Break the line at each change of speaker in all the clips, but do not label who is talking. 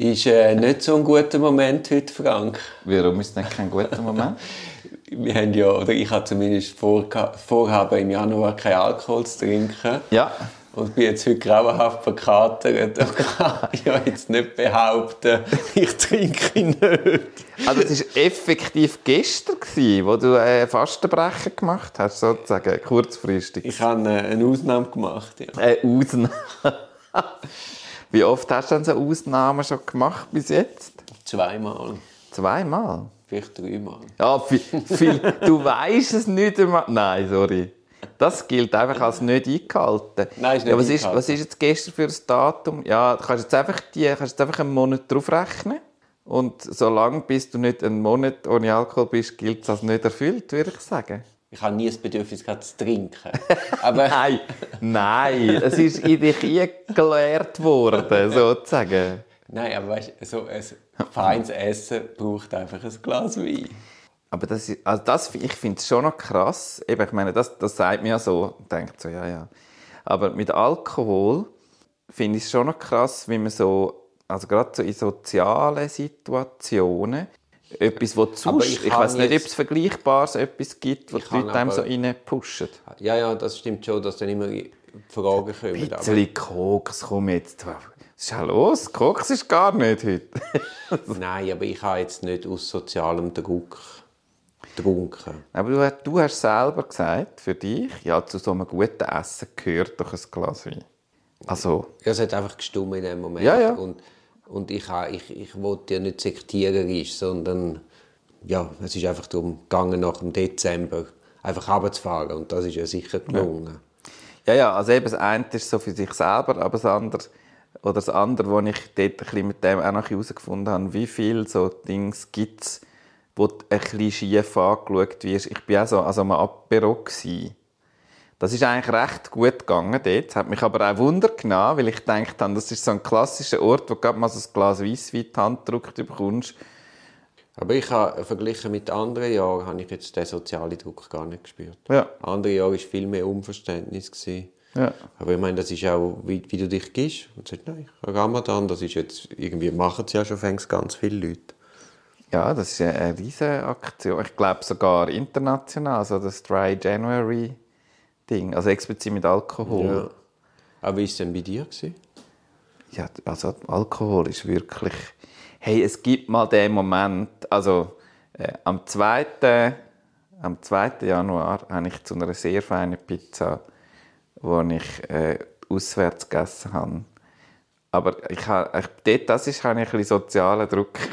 Ist äh, nicht so ein guter Moment heute, Frank.
Warum ist nicht kein guter Moment?
Wir haben ja, oder ich habe zumindest vorhaben, im Januar keinen Alkohol zu trinken.
Ja.
Und bin jetzt heute grauenhaft verkatert und kann ja jetzt nicht behaupten, ich trinke nicht.
Also es war effektiv gestern, wo du einen Fastenbrecher gemacht hast, sozusagen, kurzfristig.
Ich habe eine Ausnahme gemacht, ja.
Eine Ausnahme? Wie oft hast du denn so Ausnahmen schon gemacht bis jetzt?
Zweimal.
Zweimal?
Vielleicht dreimal.
Ja, viel, viel, du weißt es nicht einmal. Nein, sorry. Das gilt einfach als nicht eingehalten.
Nein, ist nicht
ja, was,
eingehalten.
ist, was ist jetzt gestern für ein Datum? Ja, du kannst jetzt einfach, die, kannst jetzt einfach einen Monat draufrechnen. Und solange bis du nicht einen Monat ohne Alkohol bist, gilt es als nicht erfüllt, würde ich sagen.
Ich habe nie das Bedürfnis gehabt, zu trinken. Aber
Nein, nein, es ist in dich eingelehrt worden, sozusagen.
Nein, aber weißt du, so ein feines Essen braucht einfach ein Glas Wein.
Aber das, ist, also das, ich finde es schon noch krass. Eben, ich meine, das, das sagt mir ja so, denkt so, ja, ja. Aber mit Alkohol finde ich es schon noch krass, wie man so, also gerade so in sozialen Situationen, etwas, wo sonst,
ich
ich, weiß nicht, ob es Vergleichbares etwas gibt,
Ich
die Leute einem so reinpushen.
Ja, ja, das stimmt schon, dass dann immer Fragen kommen.
Ein bisschen Koks, komm jetzt. Was ist ja los? Koks ist gar nicht heute.
Nein, aber ich habe jetzt nicht aus sozialem Druck getrunken.
Aber du, du hast selber gesagt, für dich, ja, zu so einem guten Essen gehört doch ein Glas Wein. Also,
Ja, es hat einfach gestummt in dem Moment.
Ja, ja.
Und, und ich, ich, ich wollte ja nicht sektiererisch, sondern ja, es ist einfach darum gegangen, nach dem Dezember einfach runterzufahren. Und das ist ja sicher gelungen.
ja, ja, also eben das eine ist so für sich selber, aber das andere, oder das andere, wo ich dort ein bisschen mit dem auch noch herausgefunden habe, wie viele so Dinge gibt es, wo du ein bisschen schief angeschaut wirst. Ich war auch so also am Apero. Gewesen. Das ist eigentlich recht gut gegangen dort. Das hat mich aber auch Wunder genommen, weil ich gedacht habe, das ist so ein klassischer Ort, wo du mal so ein Glas Weisswein in die Hand gedrückt bekommst.
Aber ich habe, verglichen mit anderen Jahren, habe ich jetzt den sozialen Druck gar nicht gespürt.
Ja.
Andere Jahre war viel mehr Unverständnis. Gewesen.
Ja.
Aber ich meine, das ist auch, wie, wie du dich gibst. Und sagst, nein, Ramadan, das ist jetzt, irgendwie machen es ja schon fängst ganz viele Leute.
Ja, das ist eine riesige Aktion. Ich glaube sogar international, so das Dry January Ding, also explizit mit Alkohol.
Ja. Aber wie war es denn bei dir? Gewesen?
Ja, also Alkohol ist wirklich. Hey, es gibt mal den Moment, also äh, am 2. Am 2. Januar habe ich zu einer sehr feinen Pizza, die ich äh, auswärts gegessen habe. Aber ich habe, ich, dort, das ist, habe ich ein sozialen Druck.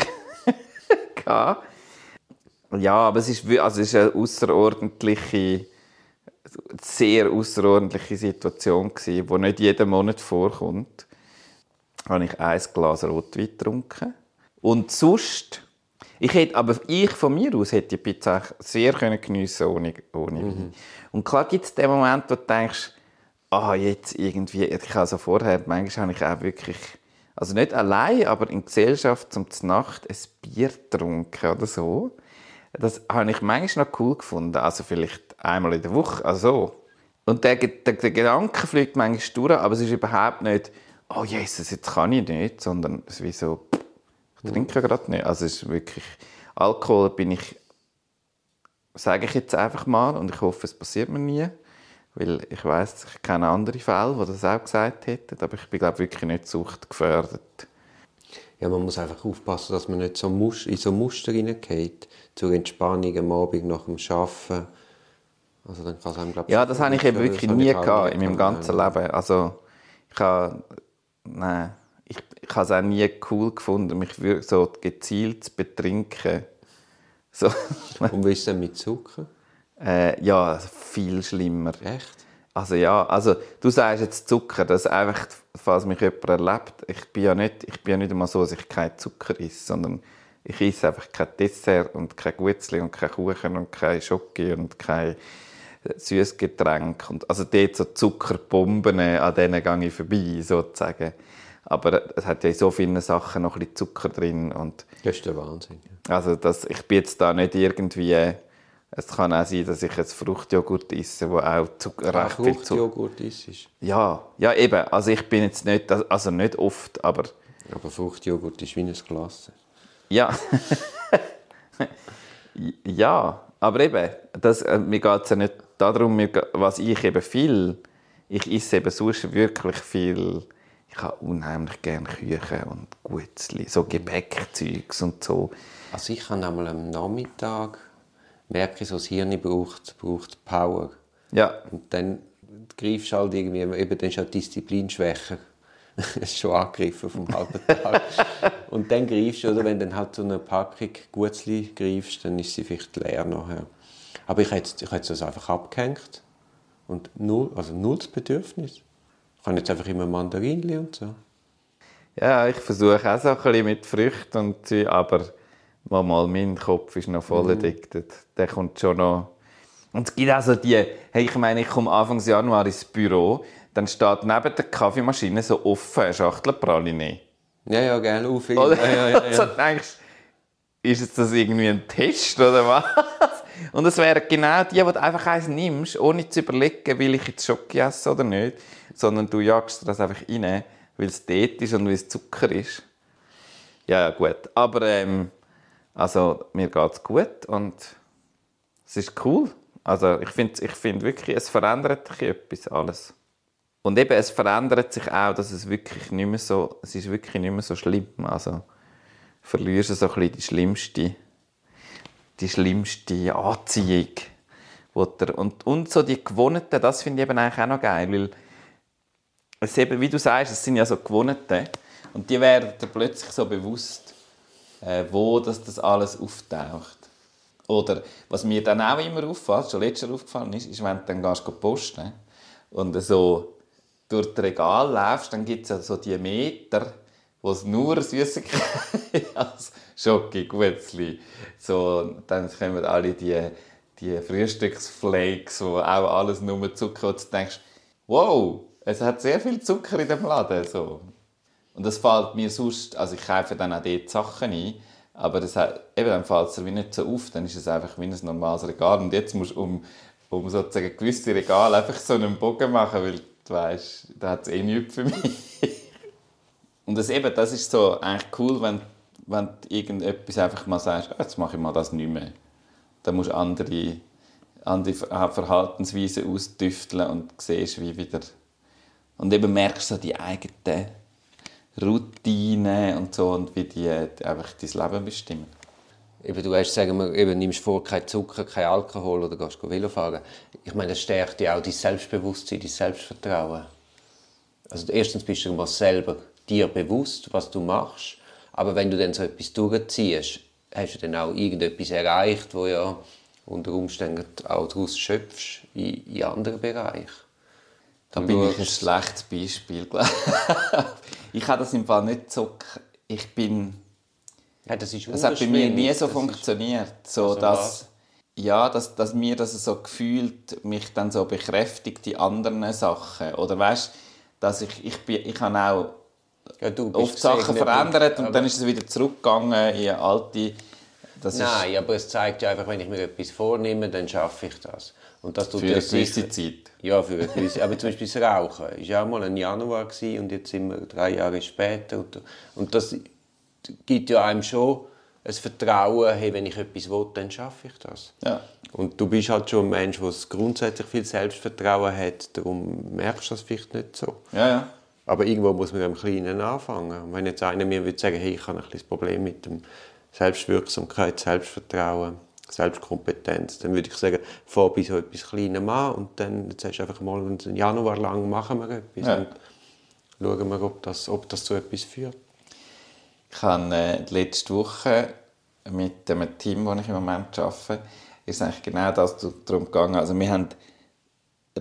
Ja, aber es ist, also es ist eine außerordentliche, sehr außerordentliche Situation gewesen, wo nicht jeden Monat vorkommt habe ich ein Glas Rotwein getrunken. Und sonst, ich hätte, aber ich von mir aus hätte die Pizza sehr können geniessen ohne, ohne Wein. Und klar gibt es den Moment, wo du denkst, ah, jetzt irgendwie, ich habe so vorher, manchmal habe ich auch wirklich, also nicht allein, aber in Gesellschaft zum Nacht ein Bier getrunken oder so. Das habe ich manchmal noch cool gefunden, also vielleicht einmal in der Woche, also so. Und der, der, der Gedanke fliegt manchmal durch, aber es ist überhaupt nicht, oh Jesus, jetzt kann ich nicht, sondern es ist wie so, ich trinke gerade nicht. Also es ist wirklich, Alkohol bin ich, sage ich jetzt einfach mal, und ich hoffe, es passiert mir nie, weil ich weiß, ich kenne andere Fälle, die das auch gesagt hätten, aber ich bin glaube wirklich nicht suchtgefährdet.
Ja, man muss einfach aufpassen, dass man nicht so in so Muster hineingeht. Zur Entspannung am Abend nach dem Arbeiten. Also dann kann es einem, glaub,
Ja, das habe ich eben wirklich nie gehabt in meinem ganzen. Leben. Also ich habe, nein, ich, ich habe es auch nie cool gefunden, mich so gezielt zu betrinken. So,
Und wie ist es denn mit Zucker?
äh, ja, viel schlimmer.
Echt?
Also ja, also du sagst jetzt Zucker, das einfach, falls mich jemand erlebt, ich bin ja nicht, ich bin ja nicht einmal so, dass ich keinen Zucker esse, sondern Ich esse einfach kein Dessert und kein Gutzli und kein Kuchen und kein Schoki und kein Süßgetränk. Und also dort so Zuckerbomben, an denen gehe ich vorbei, sozusagen. Aber es hat ja in so vielen Sachen noch ein bisschen Zucker drin. Und
Das ist der Wahnsinn.
also das, ich bin jetzt da nicht irgendwie... Es kann auch sein, dass ich jetzt Fruchtjoghurt esse, wo auch Zucker, recht viel Zucker...
Fruchtjoghurt ist es.
Ja, ja eben. Also ich bin jetzt nicht, also nicht oft, aber
Aber Fruchtjoghurt ist wie ein Glas.
ja. ja, aber eben, das, äh, mir geht es ja nicht darum, was ich eben viel, ich esse eben sonst wirklich viel, ich habe unheimlich gerne Küchen und Gutzli, so Gebäckzeugs und so.
Also ich habe einmal am Nachmittag merke ich, so das Hirn braucht, braucht Power.
Ja,
Und dann greifst du halt irgendwie, eben dann ist halt Disziplin schwächer. ist schon angegriffen vom halben Tag. und dann greifst du, oder wenn du dann halt so eine Packung Gutzli greifst, dann ist sie vielleicht leer nachher. Aber ich hätte, ich hätte das einfach abgehängt. Und null, also null das Bedürfnis. Ich kann jetzt einfach immer Mandarinli und so.
ja ich versuche auch so ein bisschen mit Früchten und so, aber mal, mal mein Kopf ist noch voll addicted. Der kommt schon noch... Und es gibt auch so die, hey, ich meine, ich komme Anfang Januar ins Büro, dann steht neben der Kaffeemaschine so offen eine Schachtel Praline.
Ja, ja, gerne, auf
Oder?
Ja, ja, ja,
Also
ja.
denkst ist jetzt das irgendwie ein Test oder was? Und es wären genau die, wo du einfach eins nimmst, ohne zu überlegen, will ich jetzt Schoki essen oder nicht, sondern du jagst das einfach rein, weil es dort ist und weil es Zucker ist. Ja, ja, gut. Aber ähm, also, mir geht es gut und es ist cool. Also ich finde ich find wirklich, es verändert sich etwas, alles. Und eben, es verändert sich auch, dass es wirklich nicht mehr so, es ist wirklich nicht mehr so schlimm. Also verlierst du so ein bisschen die schlimmste, die schlimmste Anziehung. Und, und so die Gewohnheiten, das finde ich eben eigentlich auch noch geil, weil es eben, wie du sagst, es sind ja so Gewohnheiten und die werden dir plötzlich so bewusst, äh, wo das, das alles auftaucht. Oder was mir dann auch immer auffällt, schon letztes Jahr aufgefallen ist, ist, wenn du dann gehst posten und so durch das Regal läufst, dann gibt es ja so die Meter, wo es nur Süßigkeiten als Schoki, Gutzli. So, dann kommen alle die, die Frühstücksflakes, wo auch alles nur Zucker und du denkst, wow, es hat sehr viel Zucker in dem Laden. So. Und das fällt mir sonst, also ich kaufe dann auch dort Sachen ein, aber das hat, eben, dann fällt es wie nicht so auf, dann ist es einfach wie ein normales Regal. Und jetzt musst du um, um sozusagen gewisse Regale einfach so einen Bogen machen, weil du weißt, da hat es eh nichts für mich. Und das, eben, das ist so eigentlich cool, wenn, wenn du irgendetwas einfach mal sagst, «Ah, jetzt mache ich mal das nicht mehr. Dann musst du andere, andere Ver- Verhaltensweisen austüfteln und siehst, wie wieder... Und eben merkst so die eigenen Routinen und so und wie die, einfach dein Leben bestimmen.
Eben, du hast, sagen wir, eben, nimmst vor, kein Zucker, kein Alkohol oder gehst Velo fahren. Ich meine, das stärkt ja auch dein Selbstbewusstsein, dein Selbstvertrauen. Also erstens bist du mal selber dir bewusst, was du machst. Aber wenn du dann so etwas durchziehst, hast du dann auch irgendetwas erreicht, wo ja unter Umständen auch daraus schöpfst in, in anderen Bereichen.
Da bin ich ein schlechtes Beispiel. glaub ich. ich habe das im Fall nicht so... Ich bin...
Ja, das ist
Es hat bei mir nie so
Das
funktioniert, so
Also
dass
was?
ja, dass, dass mir das so gefühlt mich dann so bekräftigt die anderen Sachen oder weißt, dass ich ich bin ich habe auch
Ja,
oft Sachen verändert und dann ist es wieder zurückgegangen in alte. Das
Nein, aber es zeigt ja einfach, wenn ich mir etwas vornehme, dann schaffe ich das. Und das tut
für eine gewisse Zeit.
Ja, für eine gewisse. Aber zum Beispiel das Rauchen war ja mal im Januar gewesen und jetzt sind wir drei Jahre später. Und, und das gibt ja einem schon ein Vertrauen, hey, wenn ich etwas will, dann schaffe ich das.
Ja.
Und du bist halt schon ein Mensch, der grundsätzlich viel Selbstvertrauen hat, darum merkst du das vielleicht nicht so.
Ja, ja.
Aber irgendwo muss man im Kleinen anfangen. Und wenn jetzt einer mir würde sagen, hey, ich habe ein bisschen Problem mit dem Selbstwirksamkeit, Selbstvertrauen, Selbstkompetenz, dann würde ich sagen, fang bei so etwas Kleinem an und dann jetzt hast du einfach mal einen Januar lang machen wir etwas
Ja.
und schauen wir, ob das, ob das zu etwas führt.
Ich habe äh, letzte Woche mit dem Team, das ich im Moment arbeite, ist eigentlich genau das darum gegangen. Also wir haben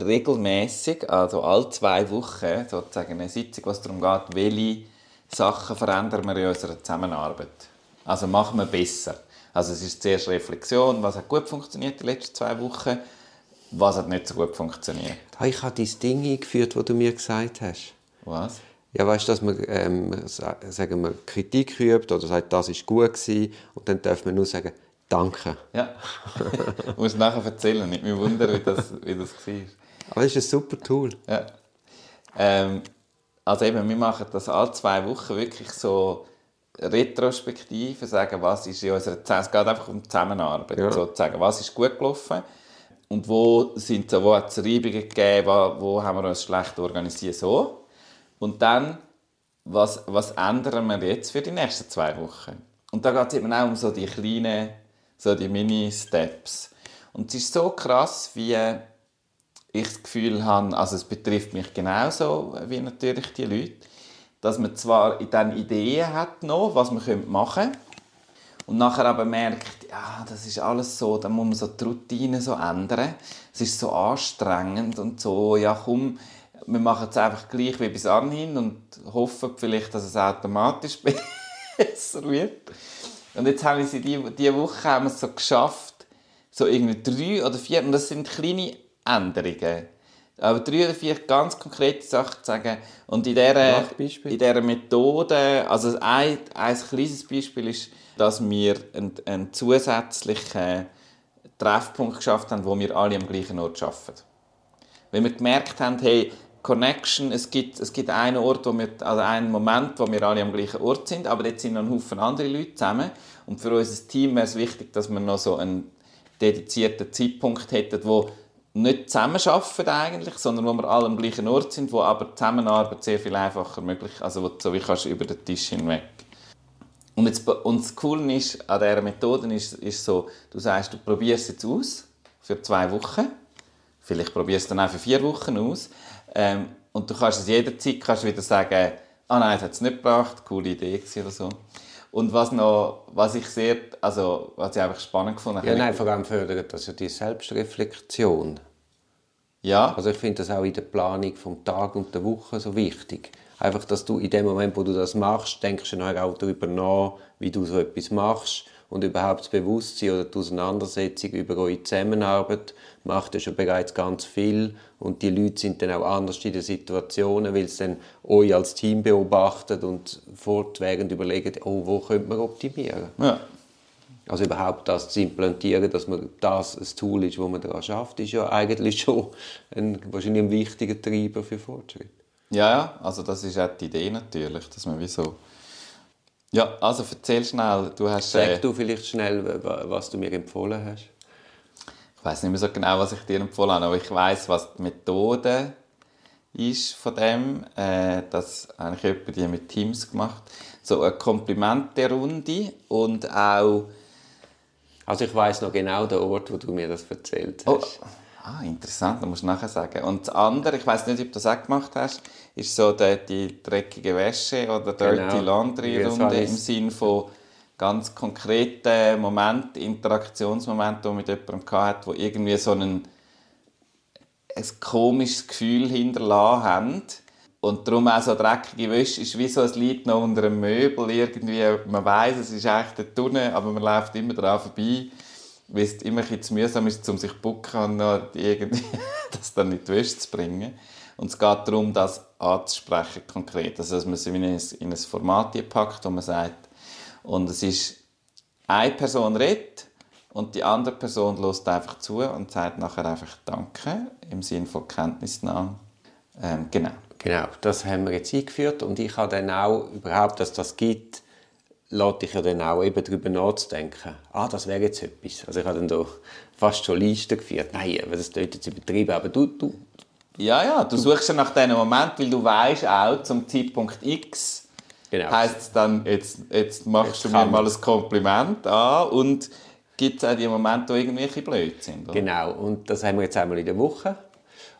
regelmäßig, also alle zwei Wochen, sozusagen eine Sitzung, was darum geht, welche Sachen verändern wir in unserer Zusammenarbeit. Also machen wir besser. Also es ist zuerst Reflexion, was hat gut funktioniert die letzten zwei Wochen, was hat nicht so gut funktioniert.
Ich habe dein Ding eingeführt, das du mir gesagt hast.
Was?
Ja, weißt du, dass man, ähm, sa- sagen wir, Kritik übt oder sagt, das ist gut gewesen, und dann darf man nur sagen, danke.
Ja. du musst nachher erzählen. Nicht mich wundern, wie das, wie das war.
Aber das ist ein super Tool.
Ja. Ähm, also eben, wir machen das alle zwei Wochen wirklich so Retrospektive, sagen, was ist in unserer Zusammenarbeit, es geht einfach um die Zusammenarbeit,
Ja.
sozusagen, was ist gut gelaufen und wo, sind so, wo hat es Reibungen gegeben, wo, wo haben wir uns schlecht organisiert, so. Und dann, was, was ändern wir jetzt für die nächsten zwei Wochen? Und da geht es eben auch um so die kleinen, so die Mini-Steps. Und es ist so krass, wie ich das Gefühl habe, also es betrifft mich genauso wie natürlich die Leute, dass man zwar dann Ideen hat noch, was man machen könnte, und nachher aber merkt, ja, das ist alles so, dann muss man so die Routine so ändern. Es ist so anstrengend und so, ja komm, wir machen es einfach gleich wie bis anhin und hoffen vielleicht, dass es automatisch besser wird. Und jetzt haben wir sie die, die Woche haben wir es so geschafft, so irgendwie drei oder vier, und das sind kleine Änderungen. Aber drei oder vier ganz konkrete Sachen zu sagen. Und in dieser, in dieser Methode, also ein, ein kleines Beispiel ist, dass wir einen, einen zusätzlichen Treffpunkt geschafft haben, wo wir alle am gleichen Ort arbeiten. Weil wir gemerkt haben, hey, Connection, es gibt, es gibt einen Ort, wo wir, also einen Moment, wo wir alle am gleichen Ort sind, aber jetzt sind noch ein Haufen andere Leute zusammen. Und für unser Team wäre es wichtig, dass wir noch so einen dedizierten Zeitpunkt hätten, wo nicht zusammenarbeiten eigentlich, sondern wo wir alle am gleichen Ort sind, wo aber die Zusammenarbeit sehr viel einfacher möglich also wo du so wie kannst du über den Tisch hinweg. Und, jetzt, und das Coole ist, an dieser Methode ist, ist so, du sagst, du probierst es jetzt aus für zwei Wochen, vielleicht probierst du es dann auch für vier Wochen aus ähm, und du kannst es jederzeit kannst wieder sagen, ah nein, das hat es nicht gebracht, coole Idee oder so. Und was noch, was ich sehr, also was ich einfach spannend gefunden habe,
Ja, nein, vor allem fördert das ja die Selbstreflexion.
Ja,
Also ich finde das auch in der Planung vom Tag und der Woche so wichtig. Einfach, dass du in dem Moment, wo du das machst, denkst du nachher auch darüber nach, wie du so etwas machst und überhaupt das Bewusstsein oder die Auseinandersetzung über eure Zusammenarbeit macht ja schon bereits ganz viel und die Leute sind dann auch anders in den Situationen, weil sie dann euch als Team beobachtet und fortwährend überlegen, oh, wo könnte man optimieren?
ja.
Also überhaupt das zu implantieren, dass man das ein Tool ist, wo man daran schafft, ist ja eigentlich schon ein, wahrscheinlich ein wichtiger Treiber für Fortschritt.
Ja, ja, also das ist auch die Idee natürlich, dass man wieso. Ja, also erzähl schnell, du hast.
Sag
Äh,
du vielleicht schnell, wa- was du mir empfohlen hast.
ich weiß nicht mehr so genau, was ich dir empfohlen habe, aber ich weiß, was die Methode ist von dem. Äh, das habe ich etwa die mit Teams gemacht. So eine Komplimente-Runde und auch.
Also ich weiß noch genau den Ort, wo du mir das erzählt
Oh,
hast.
ah, interessant, das musst du nachher sagen. Und das andere, ich weiß nicht, ob du das auch gemacht hast, ist so die, die dreckige Wäsche oder Dirty
Genau.
Laundry Runde im Sinn von ganz konkreten Momenten, Interaktionsmomenten, die man mit jemandem hatte, wo irgendwie so einen, ein komisches Gefühl hinterlassen haben. Und darum auch so dreckige Wäsche ist wie so ein Lied noch unter einem Möbel. Irgendwie, man weiß, es ist eigentlich der Tunnel, aber man läuft immer daran vorbei, weil es immer ein bisschen mühsam ist, um sich zu bucken und irgendwie das dann in die Wäsche zu bringen. Und es geht darum, das anzusprechen konkret. Also, dass man es in ein, in ein Format packt, wo man sagt, und es ist, eine Person redet und die andere Person lässt einfach zu und sagt nachher einfach Danke im Sinne von Kenntnisnahme. Ähm, genau.
Genau, das haben wir jetzt eingeführt und ich habe dann auch, überhaupt, dass das gibt, lässt ich ja dann auch eben darüber nachzudenken. Ah, das wäre jetzt etwas. Also ich habe dann da fast schon Listen geführt. Nein, aber das klingt jetzt übertrieben, aber du, du,
Ja, ja, du suchst ja nach diesem Moment, weil du weißt auch, zum Zeitpunkt X
Genau.
heisst es dann, jetzt, jetzt machst
Jetzt
du mir mal ein Kompliment an und gibt es auch die Momente, ein bisschen blöd sind. Oder?
Genau, und das haben wir jetzt einmal in der Woche.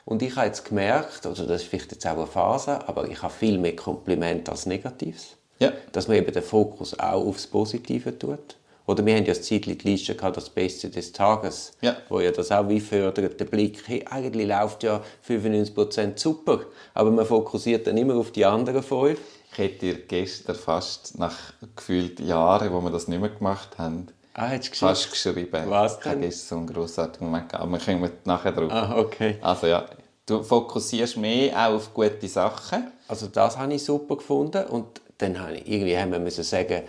Und ich habe jetzt gemerkt, also das ist vielleicht jetzt auch eine Phase, aber ich habe viel mehr Kompliment als Negatives.
Ja.
Dass man eben den Fokus auch aufs Positive tut. Oder wir haben ja das Zeitlich die Liste gehabt, das Beste des Tages,
Ja.
wo ja das auch wie fördert, der Blick, hey, eigentlich läuft ja 95% super, aber man fokussiert dann immer auf die anderen fünf.
ich hätte dir gestern fast nach gefühlt Jahren, wo wir das nicht mehr gemacht haben,
Ah, hättest du geschrieben?
fast geschrieben.
Was denn?
gestern so einen grossartigen Moment aber wir kommen nachher drauf.
Ah, okay.
Also ja, du fokussierst mehr auch auf gute Sachen.
Also das habe ich super gefunden und dann habe ich, irgendwie haben wir müssen sagen,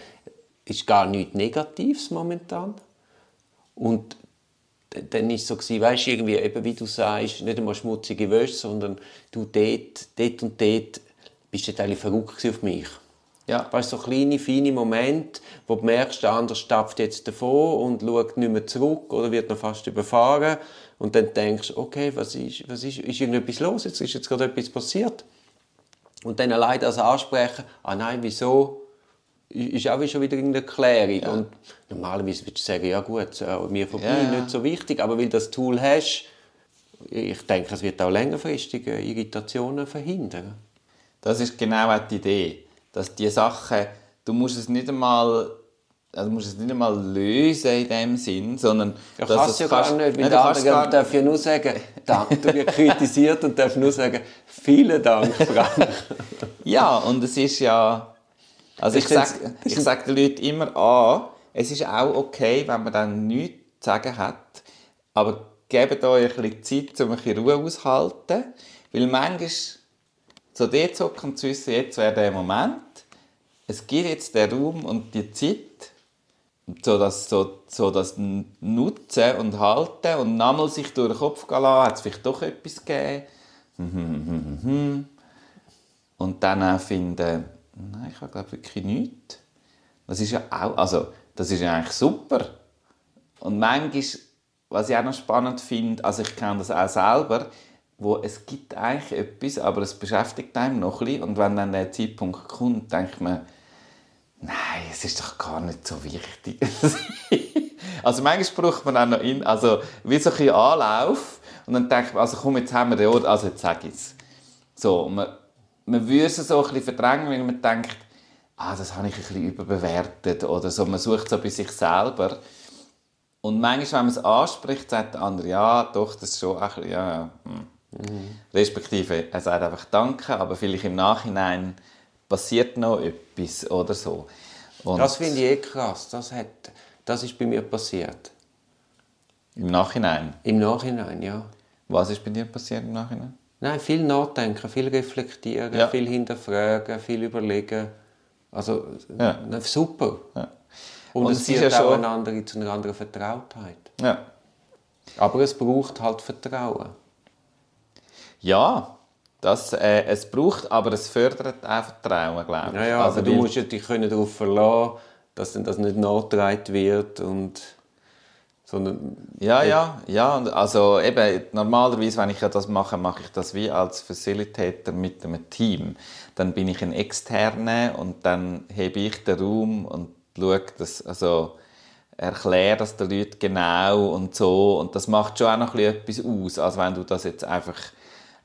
ist gar nichts Negatives momentan. Und dann ist es so gewesen, weißt du, irgendwie, eben wie du sagst, nicht einmal schmutzige Wäsche, sondern du dort, dort und dort bist du eigentlich verrückt auf mich.
Ja.
Weißt so kleine, feine Momente, wo du merkst, der andere stapft jetzt davon und schaut nicht mehr zurück oder wird noch fast überfahren. Und dann denkst du, okay, was ist, was ist, ist irgendetwas los? Jetzt ist jetzt gerade etwas passiert. Und dann allein das ansprechen, ah nein, wieso, ist auch schon wieder irgendeine Erklärung. Und normalerweise würdest du sagen, ja gut, mir vorbei,
Ja, ja.
nicht so wichtig, aber weil du das Tool hast, ich denke, es wird auch längerfristige Irritationen verhindern.
Das ist genau auch die Idee, dass die Sachen, du musst es nicht einmal, also du musst es nicht einmal lösen in dem Sinn, sondern
Ja,
dass
kannst
es
du ja gar nicht, weil
Nein,
der
du
andere
gar-
darf ja nur sagen, danke, du wirst kritisiert und darf nur sagen, vielen Dank, Frank.
Ja, und es ist ja. Also ich
sind-
sage ich sag den Leuten immer an, es ist auch okay, wenn man dann nichts zu sagen hat, aber gebt euch ein bisschen Zeit, um ein bisschen Ruhe auszuhalten, weil manchmal so dort und zu wissen, jetzt wäre der Moment, es gibt jetzt den Raum und die Zeit, so das, so, so das Nutzen und Halten und nochmal sich durch den Kopf gehen lassen, hat es vielleicht doch etwas gegeben. Und dann auch finden, nein, ich habe glaube wirklich nichts. Das ist ja auch, also das ist ja eigentlich super. Und manchmal, was ich auch noch spannend finde, also ich kenne das auch selber, wo es gibt eigentlich etwas, aber es beschäftigt einem noch ein bisschen. Und wenn dann der Zeitpunkt kommt, denkt man, nein, es ist doch gar nicht so wichtig. also manchmal braucht man auch noch in, also wie so ein Anlauf und dann denkt man, also komm, jetzt haben wir den Ort, also jetzt sag ich es. So, man, man würde es so ein bisschen verdrängen, weil man denkt, ah, das habe ich ein bisschen überbewertet oder so. Man sucht so bei sich selber. Und manchmal, wenn man es anspricht, sagt der andere, ja, doch, das ist schon ein bisschen, ja, ja. Hm. Respektive, er sagt einfach Danke, aber vielleicht im Nachhinein passiert noch etwas oder so. Und
Das finde ich eh krass, das, hat, das ist bei mir passiert.
Im Nachhinein.
Im Nachhinein, ja.
Was ist bei dir passiert im Nachhinein?
Nein, viel nachdenken, viel reflektieren,
Ja.
viel hinterfragen, viel überlegen. Also,
Ja.
super.
Ja.
Und,
Und
es
ist
führt
ja
auch eine andere, zu einer anderen Vertrautheit.
Ja.
Aber es braucht halt Vertrauen.
Ja, das, äh, es braucht, aber es fördert auch Vertrauen, glaube ich.
Ja, ja,
also,
du musst ja dich können darauf verlassen, dass das nicht nachgetragen wird und sondern
Ja, ja, ja. Und also eben, normalerweise, wenn ich ja das mache, mache ich das wie als Facilitator mit einem Team. Dann bin ich ein Externer und dann hebe ich den Raum und schaue das, also erkläre das den Leuten genau und so. Und das macht schon auch noch ein bisschen etwas aus, als wenn du das jetzt einfach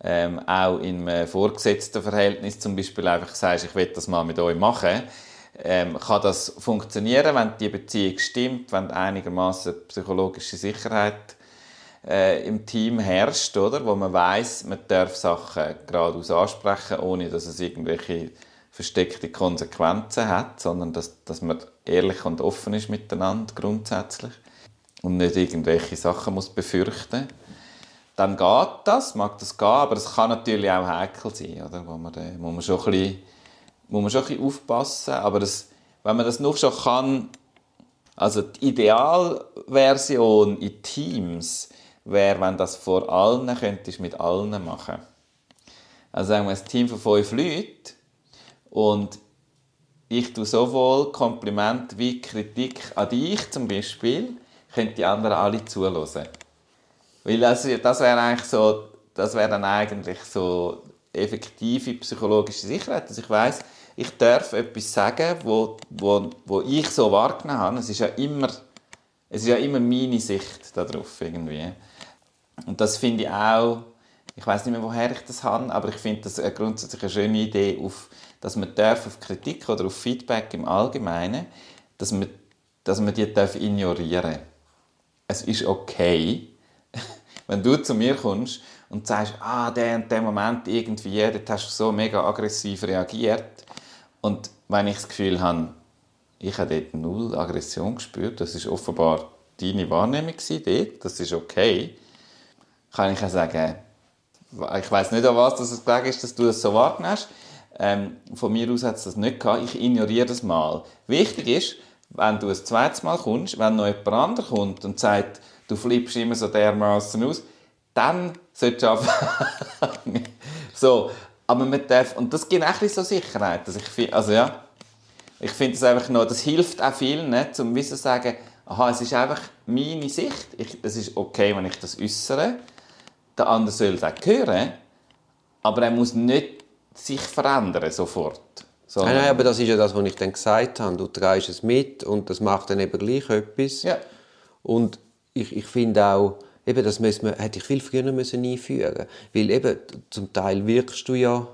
ähm, auch in einem vorgesetzten Verhältnis zum Beispiel einfach sagst, ich will das mal mit euch machen, ähm, kann das funktionieren, wenn die Beziehung stimmt, wenn einigermaßen psychologische Sicherheit äh, im Team herrscht, oder? wo man weiß, man darf Sachen geradeaus ansprechen, ohne dass es irgendwelche versteckte Konsequenzen hat, sondern dass, dass man ehrlich und offen ist miteinander grundsätzlich und nicht irgendwelche Sachen muss befürchten dann geht das, mag das gehen, aber es kann natürlich auch heikel sein, oder? Wo man, äh, muss man schon ein bisschen, muss man schon ein bisschen aufpassen, aber das, wenn man das noch schon kann, also die Idealversion in Teams wäre, wenn das vor allen könntest mit allen machen. Also sagen wir ein Team von fünf Leuten und ich tue sowohl Kompliment wie Kritik an dich zum Beispiel, können die anderen alle zuhören. Weil das, das wäre eigentlich so, das wäre dann eigentlich so effektive psychologische Sicherheit, dass ich weiß, ich darf etwas sagen, wo, wo, wo ich so wahrgenommen habe. Es ist ja immer, es ist ja immer meine Sicht darauf irgendwie. Und das finde ich auch, ich weiß nicht mehr, woher ich das habe, aber ich finde das eine grundsätzlich eine schöne Idee, auf, dass man darf auf Kritik oder auf Feedback im Allgemeinen, dass man, dass man die darf ignorieren. Es ist okay, wenn du zu mir kommst und sagst, ah, der und der Moment irgendwie, dort hast du so mega aggressiv reagiert Und wenn ich das Gefühl habe, ich habe dort null Aggression gespürt, das ist offenbar deine Wahrnehmung dort, das ist okay, kann ich auch sagen, ich weiß nicht, an was das gelegen ist, dass du das so wahrnimmst. Ähm, von mir aus hat es das nicht gehabt. Ich ignoriere das mal. Wichtig ist, wenn du ein zweites Mal kommst, wenn noch jemand anderes kommt und sagt, du flippst immer so dermaßen aus, dann solltest du anfangen. so, aber man darf, und das gibt bisschen so Sicherheit, dass ich finde, also ja, ich finde das einfach noch, das hilft auch vielen, ne, um zu sagen, aha, es ist einfach meine Sicht, ich, es ist okay, wenn ich das äußere, der andere soll das auch hören, aber er muss nicht sich verändern sofort.
Nein, nein, aber das ist ja das, was ich dann gesagt habe. Du trägst es mit und das macht dann eben gleich etwas.
Ja.
Und ich, ich finde auch, eben, das müssen wir, hätte ich viel früher müssen einführen Weil eben, zum Teil wirkst du ja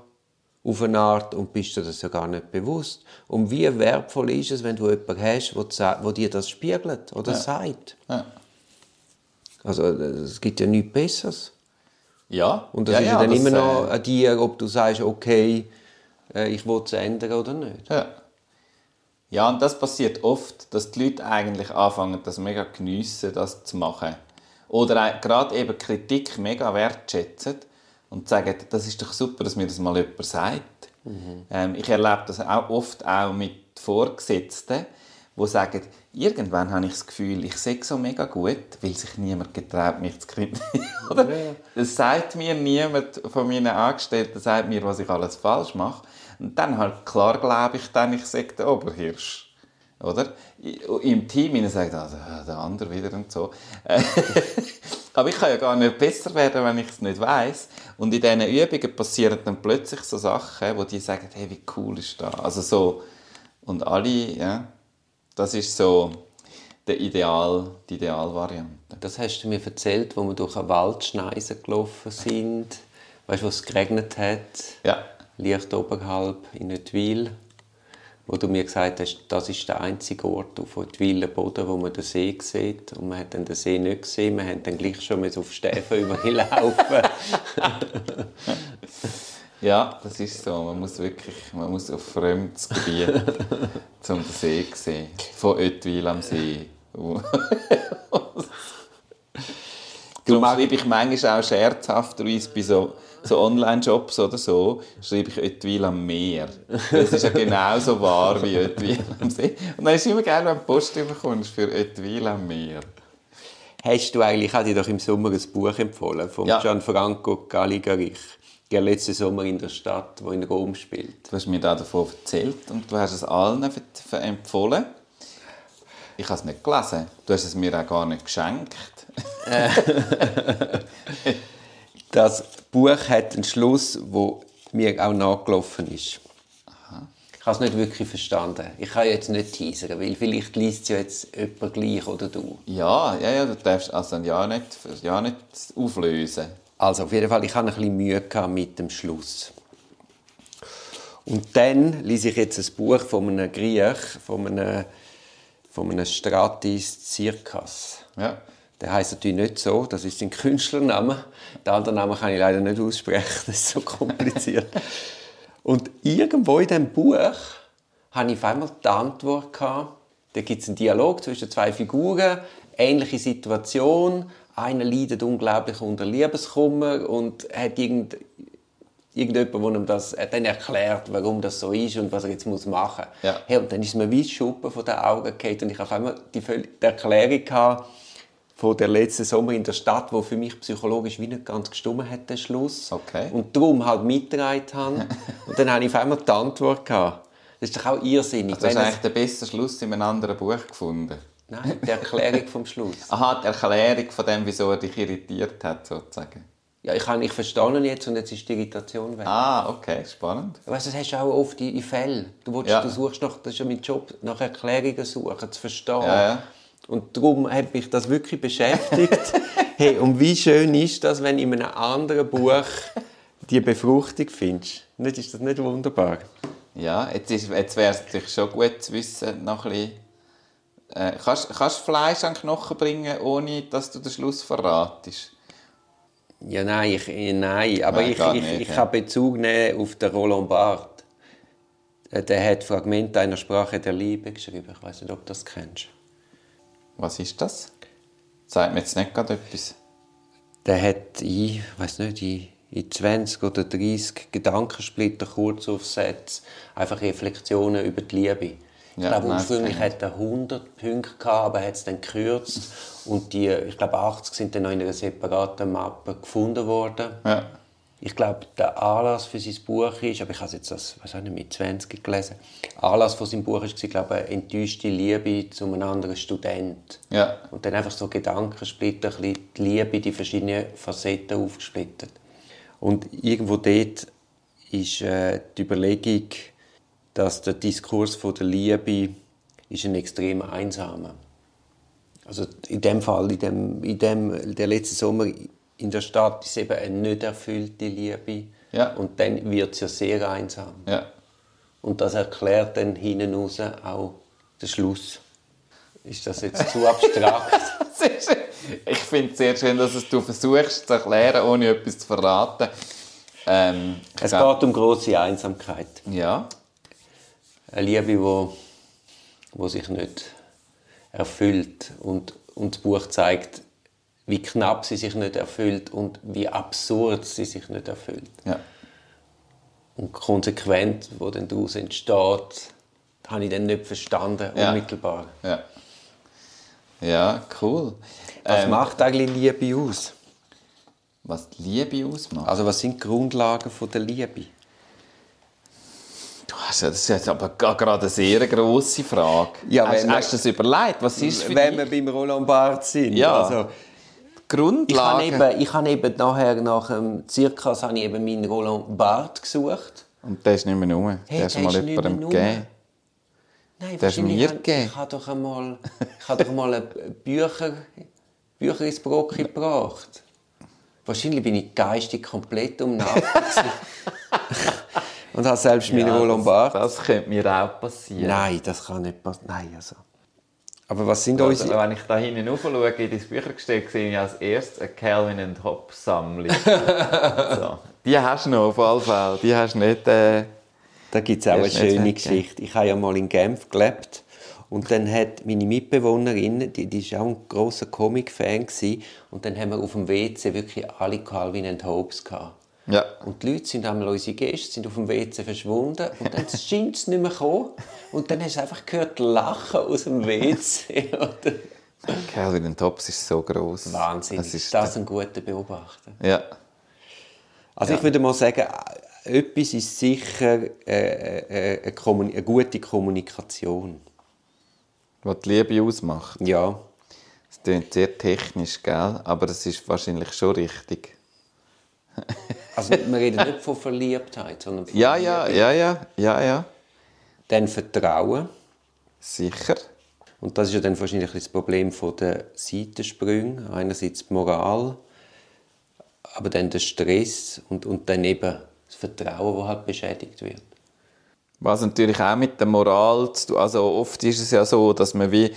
auf eine Art und bist dir das ja gar nicht bewusst. Und wie wertvoll ist es, wenn du jemanden hast, der dir das spiegelt oder
ja.
sagt.
Ja.
Also es gibt ja nichts Besseres.
Ja.
Und das
ja,
ist ja, dann immer noch
äh,
an dir, ob du sagst, okay, äh, ich will es ändern oder nicht.
Ja. Ja, und das passiert oft, dass die Leute eigentlich anfangen, das mega geniessen, das zu machen. Oder gerade eben Kritik mega wertschätzen und sagen, das ist doch super, dass mir das mal jemand sagt. Ähm, ich erlebe das auch oft auch mit Vorgesetzten, die sagen, irgendwann habe ich das Gefühl, ich sehe so mega gut, weil sich niemand getraut, mich zu kritisieren. Oder? Es sagt mir niemand von meinen Angestellten, sagt mir, was ich alles falsch mache. Und dann halt klar glaube ich dann, ich sage der Oberhirsch. Oder? Im Team ihnen sagt also, der andere wieder und so. Aber ich kann ja gar nicht besser werden, wenn ich es nicht weiß. Und in diesen Übungen passieren dann plötzlich so Sachen, wo die sagen, hey, wie cool ist das? Also so, und alle, ja, das ist so der Ideal, die Idealvariante.
Das hast du mir erzählt, wo wir durch eine Waldschneise gelaufen sind. Weißt du, wo es geregnet hat?
Ja.
Leicht oberhalb in Ottwil. Wo du mir gesagt hast, das ist der einzige Ort auf Ottwiler Boden, wo man den See sieht. Und man hat dann den See nicht gesehen. Wir haben dann gleich schon auf Stäfen überlaufen.
Ja, das ist so. Man muss wirklich man muss auf fremdes Gebiet zum den See sehen. Von Ottwil am See. Darum schreibe ich manchmal auch scherzhafterweise bei so, so Online-Jobs oder so, schreibe ich Ottwil am Meer. Das ist ja genauso wahr wie Ottwil am See. Und dann ist es immer geil, wenn du Post bekommst für Ottwil am Meer.
Hast du eigentlich, ich habe dir doch im Sommer ein Buch empfohlen, von
Ja.
Gianfranco Galligarich. Der letzte Sommer in der Stadt, wo in Rom spielt.
Du hast mir da davon erzählt und du hast es allen empfohlen. Ich habe es nicht gelesen. Du hast es mir auch gar nicht geschenkt.
Das Buch hat einen Schluss, wo mir auch nachgelaufen ist. Ich habe es nicht wirklich verstanden. Ich kann jetzt nicht teasern, weil vielleicht liest es ja jetzt jemand gleich oder du.
Ja, ja, ja, du darfst also ja nicht, ja nicht auflösen.
Also auf jeden Fall, ich hatte ein bisschen Mühe mit dem Schluss. Und dann lese ich jetzt ein Buch von einem Griech, von einem, von einem Stratis Zirkas.
Ja.
Der heißt natürlich nicht so, das ist sein Künstlername. Den anderen Namen kann ich leider nicht aussprechen, das ist so kompliziert. Und irgendwo in diesem Buch habe ich auf einmal die Antwort gehabt. Da gibt es einen Dialog zwischen zwei Figuren, ähnliche Situation. Einer leidet unglaublich unter Liebeskummer und hat irgend, irgendjemand, der ihm das äh, dann erklärt, warum das so ist und was er jetzt muss machen muss.
Ja.
Hey, und dann ist mir wie Schuppen von den Augen gefallen und ich habe auf einmal die, die Erklärung gehabt, von der letzten Sommer in der Stadt, wo für mich psychologisch wie nicht ganz gestimmt hat, der Schluss.
Okay.
Und darum halt mitgetragen habe. Und dann habe ich auf einmal die Antwort gehabt. Das ist doch auch irrsinnig.
Du hast
wenn es-
eigentlich den besten Schluss in einem anderen Buch gefunden.
Nein, die Erklärung vom Schluss.
Aha, die Erklärung von dem, wieso er dich irritiert hat, sozusagen.
Ja, ich habe ich verstehe ihn jetzt und jetzt ist die Irritation weg.
Ah, okay, spannend.
Weißt, du, das hast du auch oft in in Fällen. Du, willst,
Ja.
du suchst nach, das ist ja mein Job, nach Erklärungen suchen, zu verstehen.
Ja, ja.
Und darum hat mich das wirklich beschäftigt. hey, und wie schön ist das, wenn in einem anderen Buch die Befruchtung findest? Nicht, ist das nicht wunderbar?
Ja, jetzt, ist- jetzt wäre es natürlich schon gut zu wissen, noch ein bisschen... Äh, kannst, kannst du Fleisch an den Knochen bringen, ohne dass du den Schluss verratest?
Ja, nein, ich, nein. aber
Nein,
ich, ich,
nicht,
ich
ja.
kann Bezug nehmen auf den Roland Barth. Äh, Der hat Fragmente einer Sprache der Liebe geschrieben. Ich weiß nicht, ob du das kennst.
Was ist das? Sagt mir jetzt nicht gerade etwas.
Der hat in, weiß nicht, in, in 20 oder 30 Gedankensplitter, Kurzaufsätze, einfach Reflexionen über die Liebe. Ich
Ja,
glaube,
nein,
ursprünglich
das kenn
hat er 100 Punkte gehabt, aber er hat es dann gekürzt. Und die, ich glaube, 80 sind dann noch in einer separaten Mappe gefunden worden.
Ja.
Ich glaube, der Anlass für sein Buch ist, aber ich habe es jetzt weiß auch nicht, mit 20 gelesen, Anlass von seinem Buch war, glaube ich, eine enttäuschte Liebe zu einem anderen Student.
Ja.
Und dann einfach so Gedankensplitter, ein bisschen die Liebe, die verschiedenen Facetten aufgesplittet. Und irgendwo dort ist äh, die Überlegung, dass der Diskurs von der Liebe ist ein extrem einsamer. Also in dem Fall, in dem, in dem, der letzte Sommer in der Stadt ist eben eine nicht erfüllte Liebe.
Ja.
Und dann wird es ja sehr einsam.
Ja.
Und das erklärt dann hinten raus auch den Schluss. Ist das jetzt zu abstrakt?
Ich finde es sehr schön, dass es du versuchst zu erklären, ohne etwas zu verraten. Ähm,
es
glaub-
geht um große Einsamkeit.
Ja.
Eine Liebe, wo, wo sich nicht erfüllt. Und, und das Buch zeigt, wie knapp sie sich nicht erfüllt und wie absurd sie sich nicht erfüllt.
Ja.
Und konsequent, wo dann daraus entsteht, habe ich dann nicht verstanden,
Ja.
unmittelbar.
Ja. Ja, cool.
Was
Ähm,
macht eigentlich Liebe aus?
was die Liebe ausmacht?
Also was sind die Grundlagen von der Liebe?
Das ist jetzt aber gerade eine sehr grosse Frage.
Ja,
hast, hast du das überlegt? Was ist für
Wenn
dich
wir beim Roland Barthes sind.
Ja.
Also,
die
ich habe
Grundlage?
eben, ich habe eben nachher, nach dem Zirkas, habe ich eben meinen Roland Barthes gesucht.
Und der ist nicht mehr rum.
Hey,
der hast du
der
mal
ist nicht
jemandem gegeben.
Nein,
Der
wahrscheinlich
mir
habe-
gegeben.
Ich habe doch einmal, ich habe doch einmal ein Bücher, Bücher ins Brocki gebracht. Wahrscheinlich bin ich geistig komplett umnachtet. Und habe selbst meinen Roland Barthes.
das, das könnte mir auch passieren.
Nein, das kann nicht passieren. Nein, also. Aber was sind
Also,
unsere...
wenn ich da hinten schaue, in das Büchergestell, sehe ich als erstes eine Calvin Hobbes Sammlung. so. Die hast du noch auf alle Fälle. Die hast du nicht... Äh...
Da gibt es auch eine schöne
weg,
Geschichte. Ich habe ja mal in Genf gelebt und dann hat meine Mitbewohnerin, die, die ist auch ein großer Comic-Fan und dann haben wir auf dem WC wirklich alle Calvin and Hobbes gehabt.
Ja.
Und die Leute sind einmal unsere Gäste sind auf dem WC verschwunden und dann scheint es nicht mehr gekommen. Und dann hast du einfach gehört Lachen aus dem WC.
Calvin Hobbes ist so gross.
Wahnsinn.
Das
Das
ist
ist ein guter Beobachter.
Ja.
Also ich würde mal sagen, etwas ist sicher äh, äh, eine, Kommuni- eine gute Kommunikation.
Was die Liebe ausmacht.
Ja.
Das klingt sehr technisch, gell? aber das ist wahrscheinlich schon richtig.
Also wir reden nicht von Verliebtheit, sondern von
Ja, ja, ja, ja, ja, ja.
Dann Vertrauen.
Sicher.
Und das ist ja dann wahrscheinlich das Problem von der Seitensprünge. Einerseits die Moral, aber dann der Stress und, und dann eben das Vertrauen, das halt beschädigt wird.
Was natürlich auch mit der Moral zu tun Also oft ist es ja so, dass man wie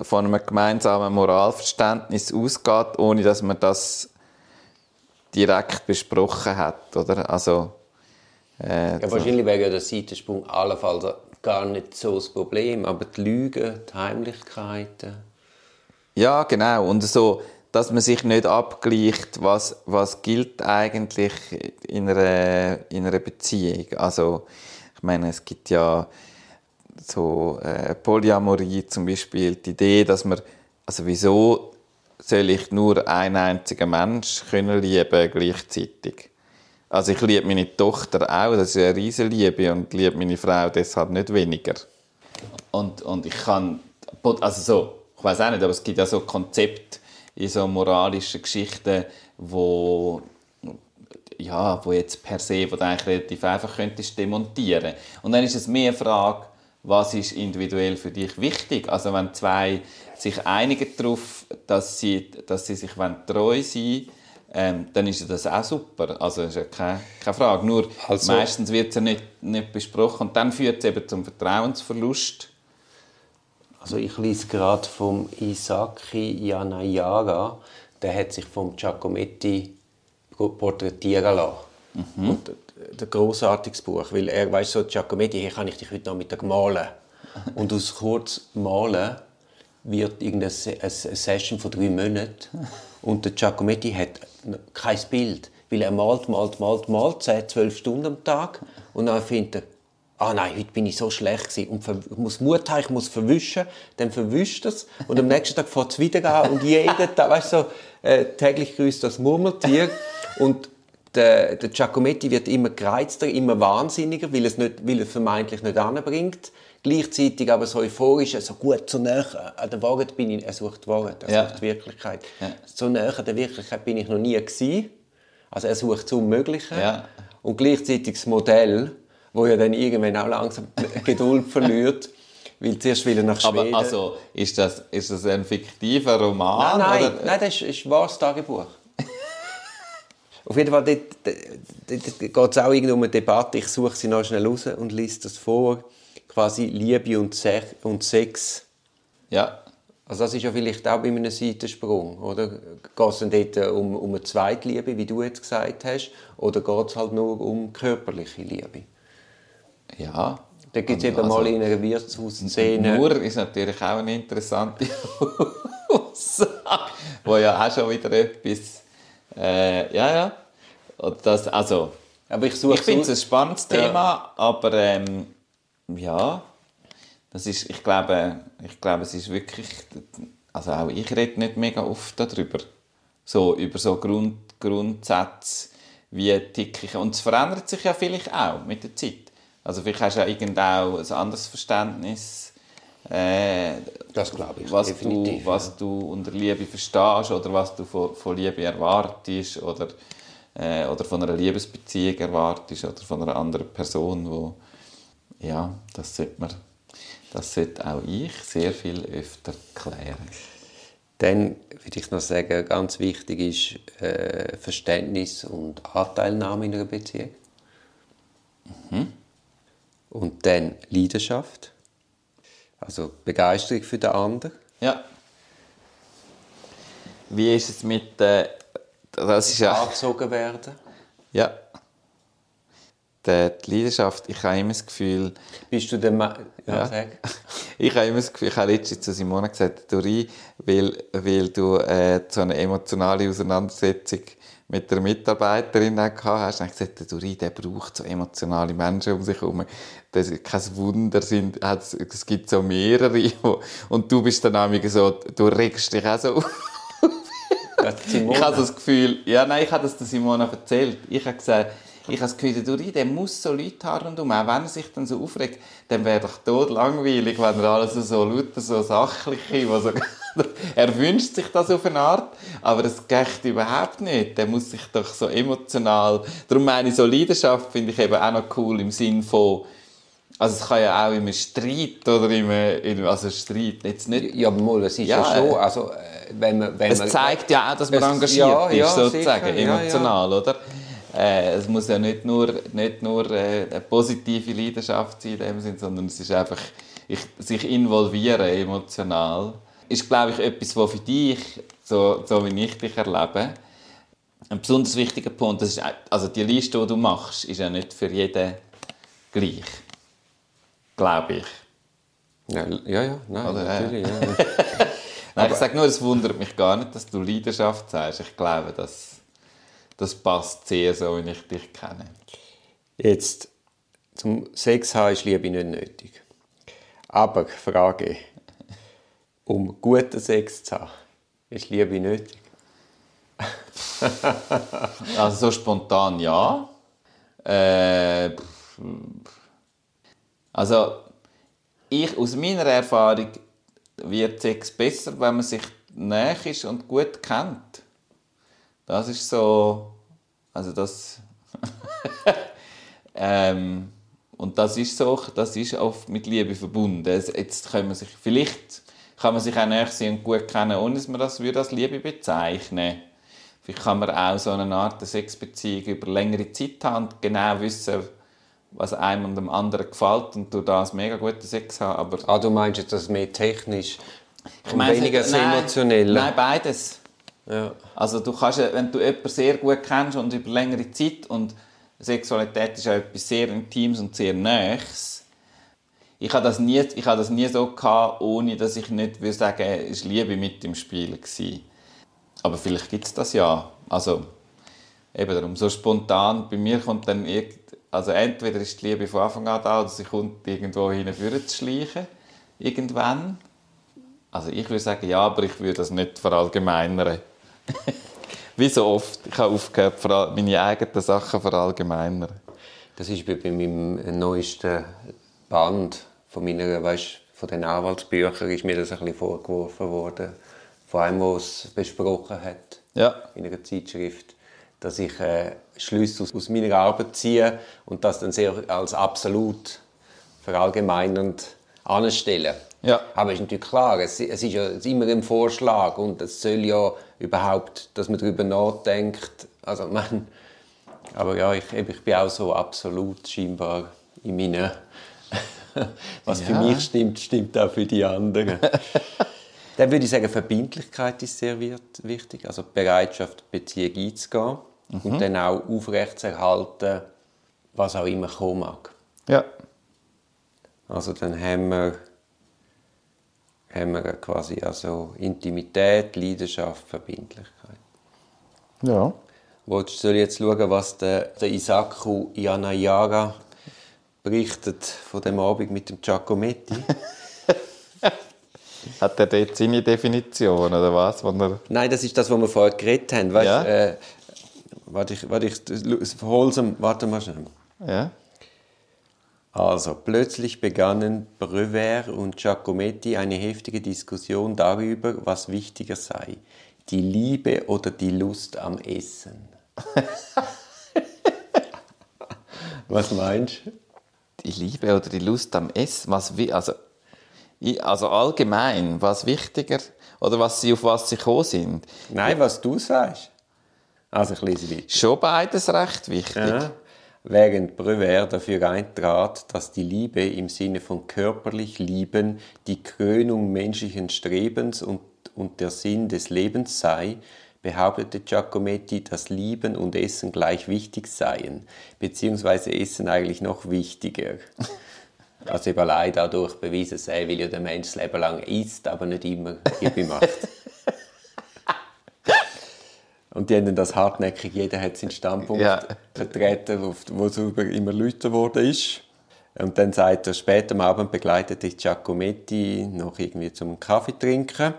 von einem gemeinsamen Moralverständnis ausgeht, ohne dass man das direkt besprochen hat, oder? Also, äh,
Ja, wahrscheinlich wäre ja der Seitensprung allenfalls gar nicht so das Problem, aber die Lügen, die Heimlichkeiten.
Ja, genau. Und so, dass man sich nicht abgleicht, was, was gilt eigentlich in einer, in einer Beziehung. Also, ich meine, es gibt ja so äh, Polyamorie zum Beispiel, die Idee, dass man, also wieso soll ich nur einen einzigen Mensch können lieben gleichzeitig? Also ich liebe meine Tochter auch, das ist eine riesige Liebe und liebe meine Frau deshalb nicht weniger. Und, und ich kann, also so, ich weiß auch nicht, aber es gibt ja so Konzepte in so moralischen Geschichten, wo ja, wo jetzt per se, wo du eigentlich relativ einfach könntest demontieren. Und dann ist es mehr eine Frage, was ist individuell für dich wichtig? Also wenn zwei sich einigen darauf, dass sie, dass sie sich wollen treu sein ähm, dann ist das auch super. Also ist ja keine, keine Frage. Nur
Also-
meistens wird es ja nicht, nicht besprochen und dann führt es eben zum Vertrauensverlust.
Also ich lese gerade vom Isaki Yanayara, der hat sich vom Giacometti porträtieren lassen. Und ein grossartiges Buch, weil er weiß so Giacometti, hier kann ich dich heute Nachmittag malen. Und aus kurz malen wird irgendeine Se- eine Session von drei Monaten. Und der Giacometti hat kein Bild, weil er malt, malt, malt, malt, 10, 12 Stunden am Tag. Und dann findet er, ah nein, heute bin ich so schlecht gewesen. Und muss Mut haben, ich muss verwischen, dann verwischt es und am nächsten Tag fährt es wieder an und jeden Tag, weißt du, so, äh, täglich grüßt das Murmeltier. Und der, der Giacometti wird immer gereizter, immer wahnsinniger, weil es, nicht, weil es vermeintlich nicht anbringt. Gleichzeitig aber so euphorisch, so gut, so nah an der Wahrheit bin ich, er sucht die Wahrheit, er
Ja.
sucht die Wirklichkeit.
Ja.
So nah an der Wirklichkeit bin ich noch nie gewesen. Also er sucht das Unmögliche.
Ja.
Und gleichzeitig das Modell, wo ja dann irgendwann auch langsam Geduld verliert, weil zuerst will er nach
Aber
Schweden.
also, ist das, ist das ein fiktiver Roman?
Nein, nein,
oder?
nein, das ist, ist ein wahres Tagebuch. Auf jeden Fall, dort, dort, dort geht es auch irgendwie um eine Debatte. Ich suche sie noch schnell raus und lese das vor. Quasi Liebe und, Se und Sex.
Ja.
Also das ist ja vielleicht auch bei einem Seitensprung, oder? Geht es dann dort um, um eine Zweitliebe, wie du jetzt gesagt hast, oder geht es halt nur um körperliche Liebe?
Ja.
Da gibt es eben
Also,
mal in einer Wirtshausszene...
Nur ist natürlich auch eine interessante Aussage, wo ja auch schon wieder etwas. Äh, ja, ja. Und das, also,
Aber ich
ich finde es ein spannendes Thema, aber ähm, ja, das ist, ich glaube, ich glaube, es ist wirklich, also auch ich rede nicht mega oft darüber, so über so Grund, Grundsätze, wie ticke ich, und es verändert sich ja vielleicht auch mit der Zeit. Also vielleicht hast du ja irgend auch ein anderes Verständnis, äh,
Das glaube ich,
was
definitiv,
du, was du unter Liebe verstehst oder was du von, von Liebe erwartest oder, äh, oder von einer Liebesbeziehung erwartest oder von einer anderen Person, wo ja, das sollte man, das sollte auch ich sehr viel öfter klären.
Dann würde ich noch sagen, ganz wichtig ist äh, Verständnis und Anteilnahme in einer Beziehung. Und dann Leidenschaft, also Begeisterung für den anderen.
Ja. Wie ist es mit äh, das ist ja
Angezogen werden.
ja die, Leidenschaft. Ich habe immer das Gefühl
Bist du der Ma ja,
Ja. Ich habe immer das Gefühl, ich habe letztens zu Simona gesagt, Dori, weil, weil du äh, so eine emotionale Auseinandersetzung mit der Mitarbeiterin auch gehabt hast, habe ich gesagt, Dori, der braucht so emotionale Menschen um sich herum. Das ist kein Wunder, sind, es gibt so mehrere. Und du bist dann nämlich so, du regst dich auch so auf. Ich habe so das Gefühl, ja, nein, ich habe das der Simona erzählt. Ich habe gesagt, ich habe das Gefühl, der Duri, der muss so Leute haben rundum. Auch wenn er sich dann so aufregt, dann wäre doch tot langweilig, wenn er alles so lauter, so sachliche, wo so er wünscht sich das auf eine Art, aber es geht überhaupt nicht. Der muss sich doch so emotional, darum meine ich, so Leidenschaft finde ich eben auch noch cool im Sinn von, also es kann ja auch im Streit oder im, also Streit, jetzt nicht
Ja, aber mal, es ist ja,
Ja,
schon, also, äh, wenn man, wenn
es
man,
zeigt ja auch, dass man
Es-
engagiert
ja,
ist,
ja,
sozusagen,
sicher,
emotional, oder? Äh, es muss ja nicht nur, nicht nur äh, eine positive Leidenschaft sein in dem Sinn, sondern es ist einfach ich, sich involvieren emotional. Ist, glaube ich, etwas, was für dich, so, so wie ich dich erlebe, ein besonders wichtiger Punkt. Das ist, also die Liste, die du machst, ist ja nicht für jeden gleich. Glaube ich.
Ja, ja, ja nein,
Oder, äh,
natürlich. Ja.
Nein, ich sage nur, es wundert mich gar nicht, dass du Leidenschaft sagst. Ich glaube, das, das passt sehr so, wie ich dich kenne.
Jetzt, zum Sex haben ist Liebe nicht nötig. Aber, Frage, um guten Sex zu haben, ist Liebe nötig?
Also so spontan ja. Äh, also ich, aus meiner Erfahrung wird Sex besser, wenn man sich näher ist und gut kennt. Das ist so, also das ähm, und das ist so, das ist oft mit Liebe verbunden. Jetzt kann man sich vielleicht kann man sich auch näher sein und gut kennen, ohne dass man das würde als Liebe bezeichnen. Vielleicht kann man auch so eine Art Sexbeziehung über längere Zeit haben und genau wissen, was einem und dem anderen gefällt und durch das mega guten Sex haben. Aber
Ah, du meinst jetzt das mehr technisch und
meine,
weniger das
nein,
Emotionelle?
Nein, beides.
Ja.
Also du kannst, ja- wenn du jemanden sehr gut kennst und über längere Zeit und Sexualität ist auch etwas sehr Intimes und sehr Nächs. Ich habe das nie, ich habe das nie so gehabt, ohne dass ich nicht würde sagen, es war Liebe mit im Spiel gewesen. Aber vielleicht gibt es das ja. Also, eben darum, so spontan, bei mir kommt dann irgend, also entweder ist die Liebe von Anfang an da, oder sie kommt irgendwo hinführen zu schleichen. Irgendwann. Also ich würde sagen, ja, aber ich würde das nicht verallgemeinern. Wie so oft. Ich habe aufgehört, meine eigenen Sachen verallgemeinern.
Das ist bei meinem neuesten Band von meiner, weißt, von den Anwaltsbüchern ist mir das ein bisschen vorgeworfen worden. Von einem, der es besprochen hat.
Ja.
In einer Zeitschrift. Dass ich äh, Schlüsse aus, aus meiner Arbeit ziehe und das dann sehr als absolut verallgemeinernd anstelle.
Ja.
Aber es ist natürlich klar, es, es ist ja immer ein Vorschlag und es soll ja überhaupt, dass man darüber nachdenkt. Also, man, aber ja, ich, ich bin auch so absolut scheinbar in meinen. Was ja. für mich stimmt, stimmt auch für die anderen. Dann würde ich sagen, Verbindlichkeit ist sehr wichtig. Also die Bereitschaft, Beziehung einzugehen mhm. und dann auch aufrechtzuerhalten, was auch immer kommen mag.
Ja.
Also dann haben wir haben wir quasi also Intimität, Leidenschaft, Verbindlichkeit.
Ja.
Wolltest du jetzt schauen, was der, der Isaku Yanayara berichtet von dem Abend mit dem Giacometti?
Hat er dort seine Definition, oder was?
Nein, das ist das, was wir vorher geredet haben. Weißt, ja. äh, warte, ich, warte, ich hol's, warte mal schnell.
Ja.
Also, plötzlich begannen Brewer und Giacometti eine heftige Diskussion darüber, was wichtiger sei, die Liebe oder die Lust am Essen. was meinst du?
Die Liebe oder die Lust am Essen? Was, also, also allgemein, was wichtiger oder was sie, auf was sie gekommen sind?
Nein, was du sagst. Also ich lese weiter.
Schon beides recht wichtig. Ja
während Brewer dafür eintrat, dass die Liebe im Sinne von körperlich lieben die Krönung menschlichen Strebens und, und der Sinn des Lebens sei, behauptete Giacometti, dass Lieben und Essen gleich wichtig seien, beziehungsweise Essen eigentlich noch wichtiger. Also eben allein dadurch bewiesen sei, weil ja der Mensch das Leben lang isst, aber nicht immer Hippie macht. Und die haben das hartnäckig, jeder hat seinen Standpunkt ja. vertreten, wo es immer lauter geworden ist. Und dann sagt er, später am Abend begleitete ich Giacometti noch irgendwie zum Kaffee trinken.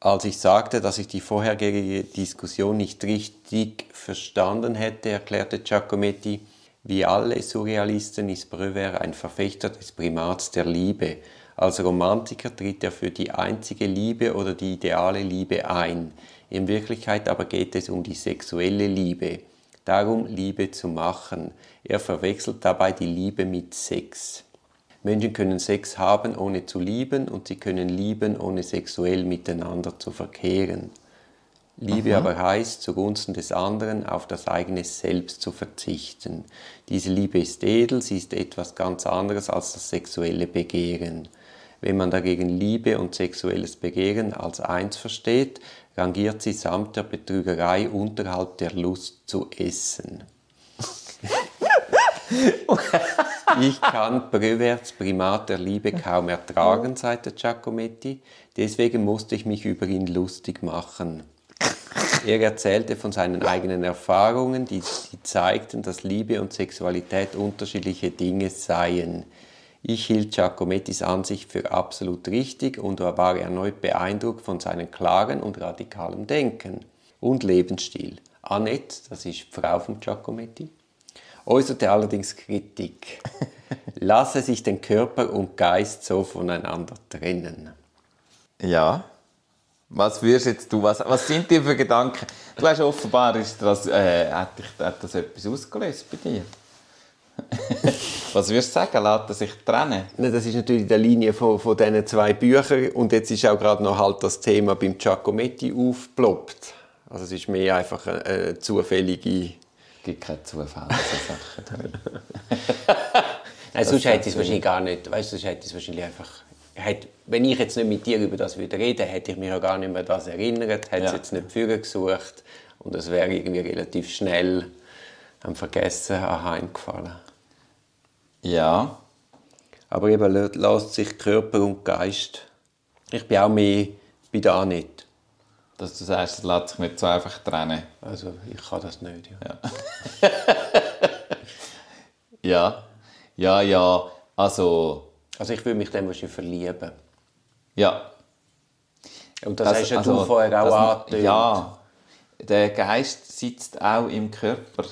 Als ich sagte, dass ich die vorhergehende Diskussion nicht richtig verstanden hätte, erklärte Giacometti, wie alle Surrealisten ist Brewer ein Verfechter des Primats der Liebe. Als Romantiker tritt er für die einzige Liebe oder die ideale Liebe ein. In Wirklichkeit aber geht es um die sexuelle Liebe, darum Liebe zu machen. Er verwechselt dabei die Liebe mit Sex. Menschen können Sex haben, ohne zu lieben, und sie können lieben, ohne sexuell miteinander zu verkehren. Liebe Aha. aber heißt, zugunsten des anderen auf das eigene Selbst zu verzichten. Diese Liebe ist edel, sie ist etwas ganz anderes als das sexuelle Begehren. Wenn man dagegen Liebe und sexuelles Begehren als eins versteht, rangiert sie samt der Betrügerei unterhalb der Lust zu essen. ich kann Brewerts Primat der Liebe kaum ertragen, sagte Giacometti, deswegen musste ich mich über ihn lustig machen. Er erzählte von seinen eigenen Erfahrungen, die, die zeigten, dass Liebe und Sexualität unterschiedliche Dinge seien. Ich hielt Giacomettis Ansicht für absolut richtig und war erneut beeindruckt von seinem klaren und radikalen Denken und Lebensstil. Annette, das ist Frau von Giacometti, äußerte allerdings Kritik. Lasse sich den Körper und Geist so voneinander trennen.
Ja. Was würdest jetzt du, was, was sind dir für Gedanken? Du hast offenbar, ist das, äh, hat, hat das etwas ausgelöst bei dir? Was würdest du sagen? Lässt er sich trennen?
Das ist natürlich die Linie von, von diesen zwei Büchern. Und jetzt ist auch gerade noch halt das Thema beim Giacometti aufgeploppt. Also es ist mehr einfach eine, eine zufällige...
Es gibt keine zufällige Sachen.
Nein, sonst hätte ich es wahrscheinlich gar nicht... Weißt du, sonst hätte ich es wahrscheinlich einfach... Hätte, wenn ich jetzt nicht mit dir über das würde reden, hätte ich mich ja gar nicht mehr das erinnert, hätte ja. es jetzt nicht Führer gesucht und es wäre irgendwie relativ schnell haben vergessen, heimgefallen.
Ja.
Aber eben lä- lässt sich Körper und Geist. Ich bin auch mehr bei da nicht.
Dass du sagst, es lässt sich nicht so einfach trennen.
Also ich kann das nicht. Ja.
Ja. Ja, ja. Also,
Also ich würde mich dann wahrscheinlich verlieben.
ja.
Und das,
Das-
hast ja
also,
du vorher auch
das-
angetönt.
Ja, der Geist sitzt auch im Körper.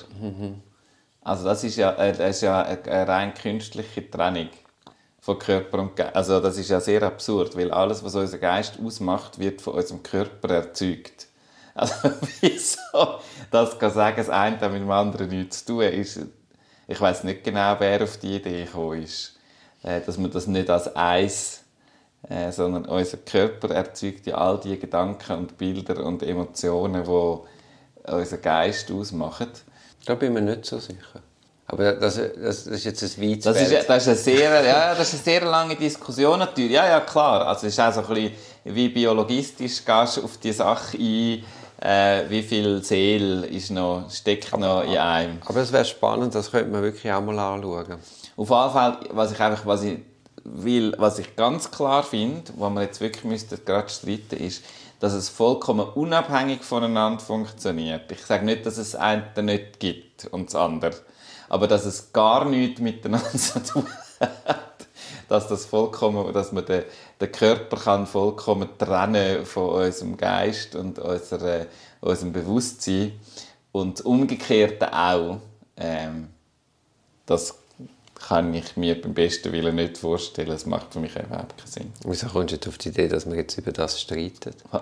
Also das ist ja, äh, das ist ja eine, rein künstliche Trennung von Körper und Geist. Also das ist ja sehr absurd, weil alles, was unser Geist ausmacht, wird von unserem Körper erzeugt. Also wieso das kann sagen, das eine hat mit dem anderen nichts zu tun, ist, ich weiß nicht genau, wer auf die Idee gekommen ist, äh, dass man das nicht als eins äh, sondern unser Körper erzeugt ja all die Gedanken und Bilder und Emotionen, die unser Geist ausmachen.
Da bin ich mir nicht so sicher. Aber das, das, das ist jetzt ein weites
Das ist, das, ist eine sehr, ja, das ist eine sehr lange Diskussion natürlich. Ja, ja, klar. Also es ist auch so ein bisschen wie biologistisch gehst du auf die Sache ein, äh, wie viel Seele ist noch, steckt noch in einem.
Aber das wäre spannend, das könnte man wirklich auch mal anschauen.
Auf jeden Fall, was ich einfach, was ich will, was ich ganz klar finde, wo man jetzt wirklich müsste gerade streiten, ist, dass es vollkommen unabhängig voneinander funktioniert. Ich sage nicht, dass es das eine nicht gibt und das andere, aber dass es gar nichts miteinander zu tun hat. Dass das vollkommen, dass man den, den Körper kann vollkommen trennen von unserem Geist und unserer, unserem Bewusstsein und umgekehrt auch. Ähm, das kann ich mir beim besten Willen nicht vorstellen. Das macht für mich überhaupt keinen Sinn.
Wieso kommst du auf die Idee, dass wir jetzt über das streiten?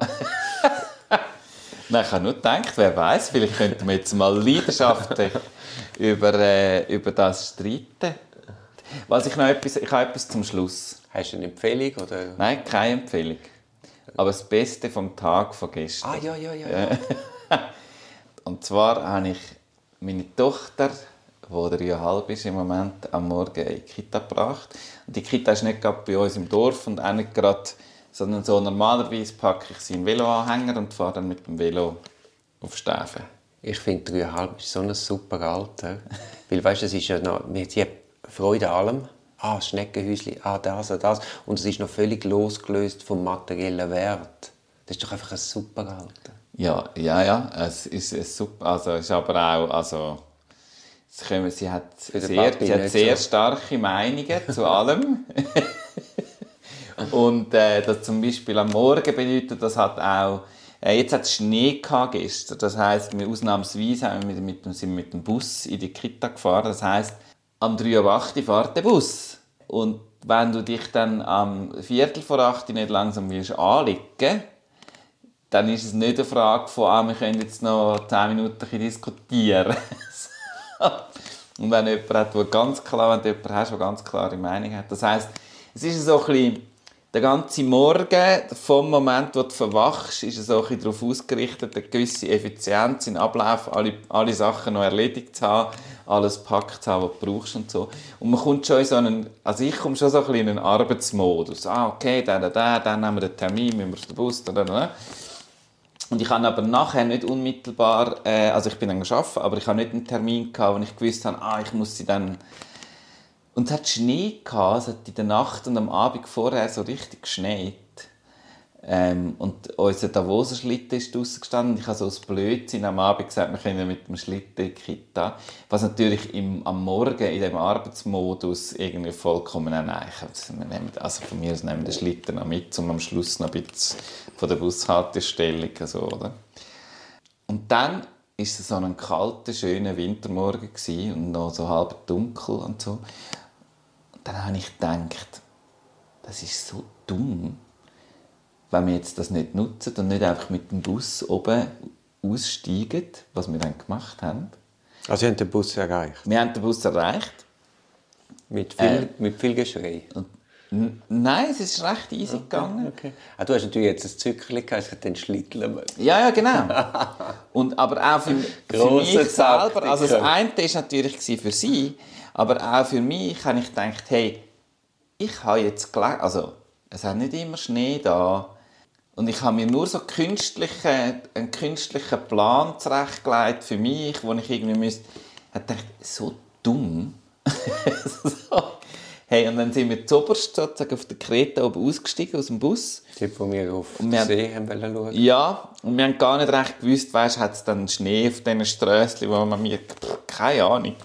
Nein, ich habe nur gedacht, wer weiß, vielleicht könnten wir jetzt mal leidenschaftlich über, äh, über das streiten. Was ich noch etwas, ich habe etwas zum Schluss.
Hast du eine Empfehlung? Oder?
Nein, keine Empfehlung. Aber das Beste vom Tag von gestern.
Ah, ja, ja, ja. ja.
Und zwar habe ich meine Tochter, die dreieinhalb ist im Moment, am Morgen in die Kita gebracht. Und die Kita ist nicht gerade bei uns im Dorf und auch nicht gerade, sondern so normalerweise packe ich sie in den Veloanhänger und fahre dann mit dem Velo auf Stäfen.
Ich finde, dreieinhalb ist so ein super Alter. Weil, weißt es ist ja noch, sie hat Freude an allem. Ah, das Schneckenhäuschen, ah, das und das. Und es ist noch völlig losgelöst vom materiellen Wert. Das ist doch einfach ein super Alter.
Ja, ja, ja, es ist, super, also ist aber auch, also kommen, sie hat sehr, sie hat sehr starke Meinungen zu allem. Und äh, das zum Beispiel am Morgen bedeutet, das hat auch, äh, jetzt hat es Schnee gehabt gestern, das heisst, wir ausnahmsweise haben wir mit, sind mit dem Bus in die Kita gefahren, das heisst, am 3 Uhr acht fährt der Bus. Und wenn du dich dann am Viertel vor 8 nicht langsam willst anlegen dann ist es nicht eine Frage von, ah, wir können jetzt noch 10 Minuten diskutieren. Und wenn jemand hat, der ganz klar, wenn du jemanden der ganz klare Meinung hat. Das heisst, es ist so ein bisschen, der ganze Morgen, vom Moment, wo du verwachst, ist es bisschen darauf ausgerichtet, eine gewisse Effizienz in Ablauf, alle, alle Sachen noch erledigt zu haben, alles gepackt zu haben, was du brauchst und so. Und man kommt schon in so einen, also ich komme schon so ein bisschen in einen Arbeitsmodus. Ah, okay, dann, dann, dann, dann nehmen wir den Termin, müssen wir den Bus, dann, dann, dann. Und ich habe aber nachher nicht unmittelbar, äh, also ich bin dann arbeiten, aber ich habe nicht einen Termin gehabt, wo ich gewusst habe, ah, ich muss sie dann... Und es hat Schnee gehabt, es hat in der Nacht und am Abend vorher so richtig geschneit. Ähm, und unser Davoser Schlitten ist draussen gestanden. Ich habe so aus Blödsinn am Abend gesagt, wir können mit dem Schlitten in Kita. Was natürlich im, am Morgen in diesem Arbeitsmodus irgendwie vollkommen. Wir nehmen, also von mir aus nehmen wir den Schlitten noch mit, um am Schluss noch ein bisschen von der Bushaltestelle so, oder? Und dann war es so ein kalter, schöner Wintermorgen gewesen und noch so halb dunkel und so. Und dann habe ich gedacht, das ist so dumm, wenn wir jetzt das nicht nutzen und nicht einfach mit dem Bus oben aussteigen, was wir dann gemacht haben.
Also, Sie haben den Bus erreicht.
Wir haben den Bus erreicht.
Mit viel, mit viel Geschrei.
Nein, es ist recht easy gegangen.
Okay. Ah, du hast natürlich jetzt ein Zückerchen gehabt, hat den Schlitteln.
Ja, ja, genau. Und, aber auch für, für mich selber.
Taktiker.
Also das eine war natürlich für sie, aber auch für mich habe ich gedacht, hey, ich habe jetzt gelernt, also es hat nicht immer Schnee da. Und ich habe mir nur so künstliche, einen künstlichen Plan zurechtgelegt für mich, wo ich irgendwie müsste, hat gedacht, so dumm. so. Hey, und dann sind wir zuoberst sozusagen auf der Kreta oben ausgestiegen aus dem Bus.
Dort, wo wir auf
Und
den
wir haben-
See haben wollen schauen.
Ja, und wir haben gar nicht recht gewusst, weißt, hat es dann Schnee auf diesen Strösschen, wo man mir, pff, keine Ahnung.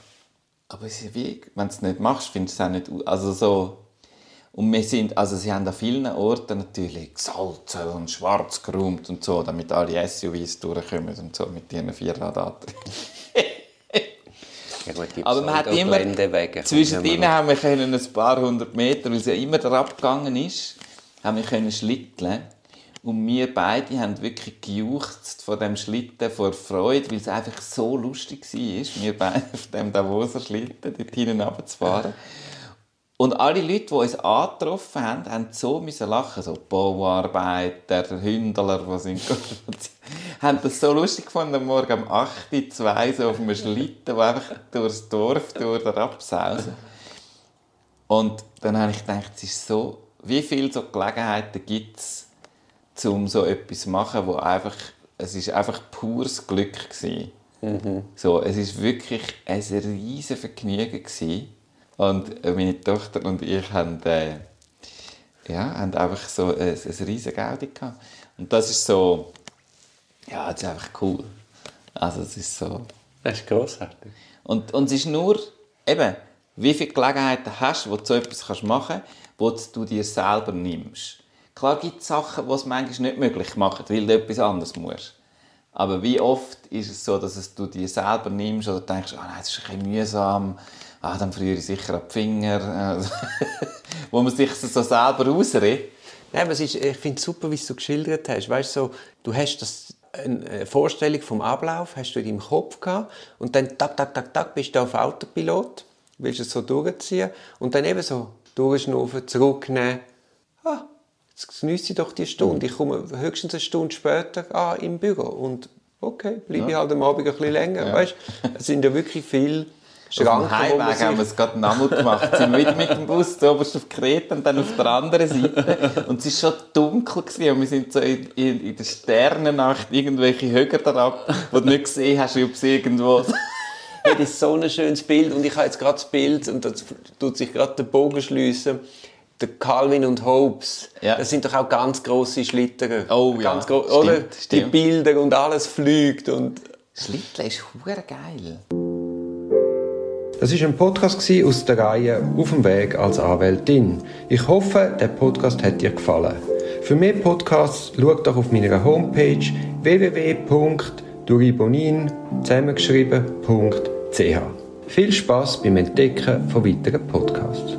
Aber es ist wie, wenn du es nicht machst, findest du es auch nicht, also so. Und wir sind, also sie haben an vielen Orten natürlich gesalzen und schwarz geräumt und so, damit alle SUVs durchkommen und so mit ihren Vierradantrieben.
Ja, gut,
Aber man hat immer,
Pseudo-Geländewege.
zwischendrin haben wir können ein paar hundert Meter, weil es ja immer darauf gegangen ist, haben wir können schlitteln. Und wir beide haben wirklich gejuchzt von dem Schlitten vor Freude, weil es einfach so lustig war, wir beide auf dem Davoser Schlitten dort hinten runterzufahren. Und alle Leute, die uns angetroffen haben, haben so müssen lachen. So Bauarbeiter, Hündler, die sind haben das so lustig gefunden, am Morgen um 8 Uhr, 2 so auf einem Schlitten, der einfach durchs Dorf durch absausen. Und dann habe ich gedacht, es ist so, wie viele so Gelegenheiten gibt es, um so etwas zu machen, wo einfach, es ist einfach pures Glück war. So, es ist wirklich ein riesen Vergnügen gewesen. Und meine Tochter und ich haben, äh, ja, haben einfach so ein, ein riesen Gaudi gehabt. Und das ist so, ja, das ist einfach cool. Also es ist so...
Das ist grossartig.
Und, und es ist nur, eben, wie viele Gelegenheiten hast du, wo du so etwas kannst machen kannst, wo du dir selber nimmst. Klar gibt es Sachen, die es manchmal nicht möglich machen, weil du etwas anderes musst. Aber wie oft ist es so, dass du dir selber nimmst oder denkst, ah nein, das ist ein bisschen mühsam, ah, dann friere ich sicher ab die Finger. Wo man sich so selber ausredet.
Nein, aber ist, ich finde es super, wie du es geschildert hast. Weißt, so, du hast das, eine Vorstellung vom Ablauf hast du in deinem Kopf gehabt und dann tak, tak, tak, tak, bist du auf Autopilot, willst es so durchziehen und dann eben so durchschnaufen, zurücknehmen. Ah, ich doch die Stunde. Ich komme höchstens eine Stunde später ah, im Büro und okay, bleibe ich halt am Abend ein bisschen länger. Weißt, es sind ja wirklich viele
Auf dem
Schranken, wo man
Heimweg haben wir
sich...
es gerade nochmal gemacht. Sind wir wieder mit dem Bus da oberst auf Kreta und dann auf der anderen Seite. Und es war schon dunkel gewesen, und wir sind so in, in, in der Sternennacht irgendwelche Höger dran, wo du nicht gesehen hast, ob es irgendwo...
Hey, das ist so ein schönes Bild und ich habe jetzt gerade das Bild und das tut sich gerade der Bogen schliessen. Der Calvin und Hobbes,
Ja.
das sind doch auch ganz grosse Schlitterer.
Oh ja,
ganz gro-
stimmt,
oder? Die
stimmt.
Bilder und alles fliegt und
Schlittle ist hure geil.
Das ist ein Podcast aus der Reihe Auf dem Weg als Anwältin. Ich hoffe, der Podcast hat dir gefallen. Für mehr Podcasts schau doch auf meiner Homepage www.duribonin zusammengeschrieben.ch. Viel Spaß beim Entdecken von weiteren Podcasts.